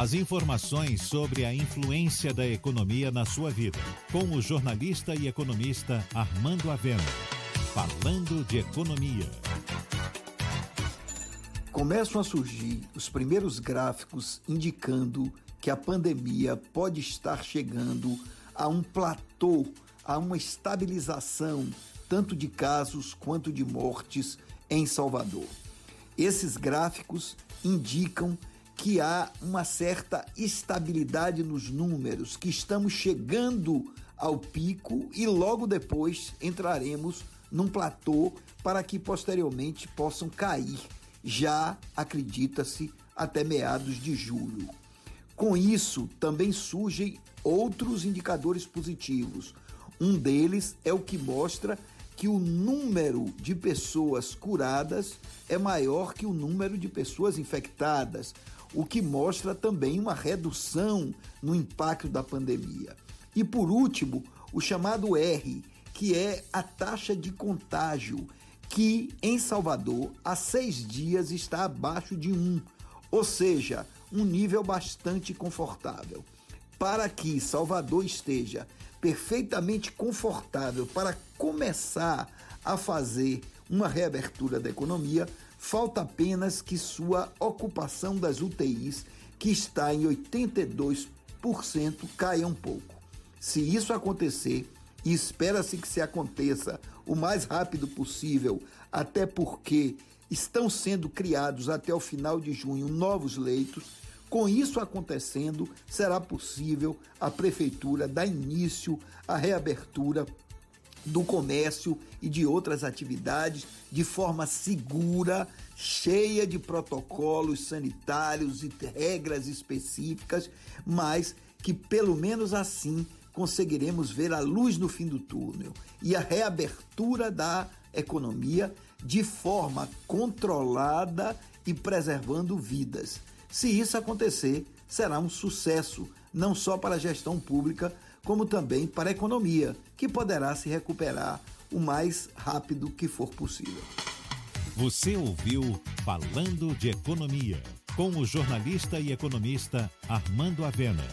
As informações sobre a influência da economia na sua vida, com o jornalista e economista Armando Avena. Falando de economia. Começam a surgir os primeiros gráficos indicando que a pandemia pode estar chegando a um platô, a uma estabilização, tanto de casos quanto de mortes em Salvador. Esses gráficos indicam que há uma certa estabilidade nos números, que estamos chegando ao pico e logo depois entraremos num platô para que posteriormente possam cair, já acredita-se, até meados de julho. Com isso, também surgem outros indicadores positivos. Um deles é o que mostra que o número de pessoas curadas é maior que o número de pessoas infectadas, o que mostra também uma redução no impacto da pandemia. E por último, o chamado R, que é a taxa de contágio, que em Salvador há seis dias está abaixo de um, ou seja, um nível bastante confortável. Para que Salvador esteja perfeitamente confortável para começar a fazer uma reabertura da economia, falta apenas que sua ocupação das UTIs, que está em 82%, caia um pouco. Se isso acontecer, e espera-se que se aconteça o mais rápido possível, até porque estão sendo criados até o final de junho novos leitos. Com isso acontecendo, será possível a prefeitura dar início à reabertura do comércio e de outras atividades de forma segura, cheia de protocolos sanitários e regras específicas, mas que pelo menos assim conseguiremos ver a luz no fim do túnel e a reabertura da economia de forma controlada e preservando vidas. Se isso acontecer, será um sucesso, não só para a gestão pública, como também para a economia, que poderá se recuperar o mais rápido que for possível. Você ouviu Falando de Economia, com o jornalista e economista Armando Avena.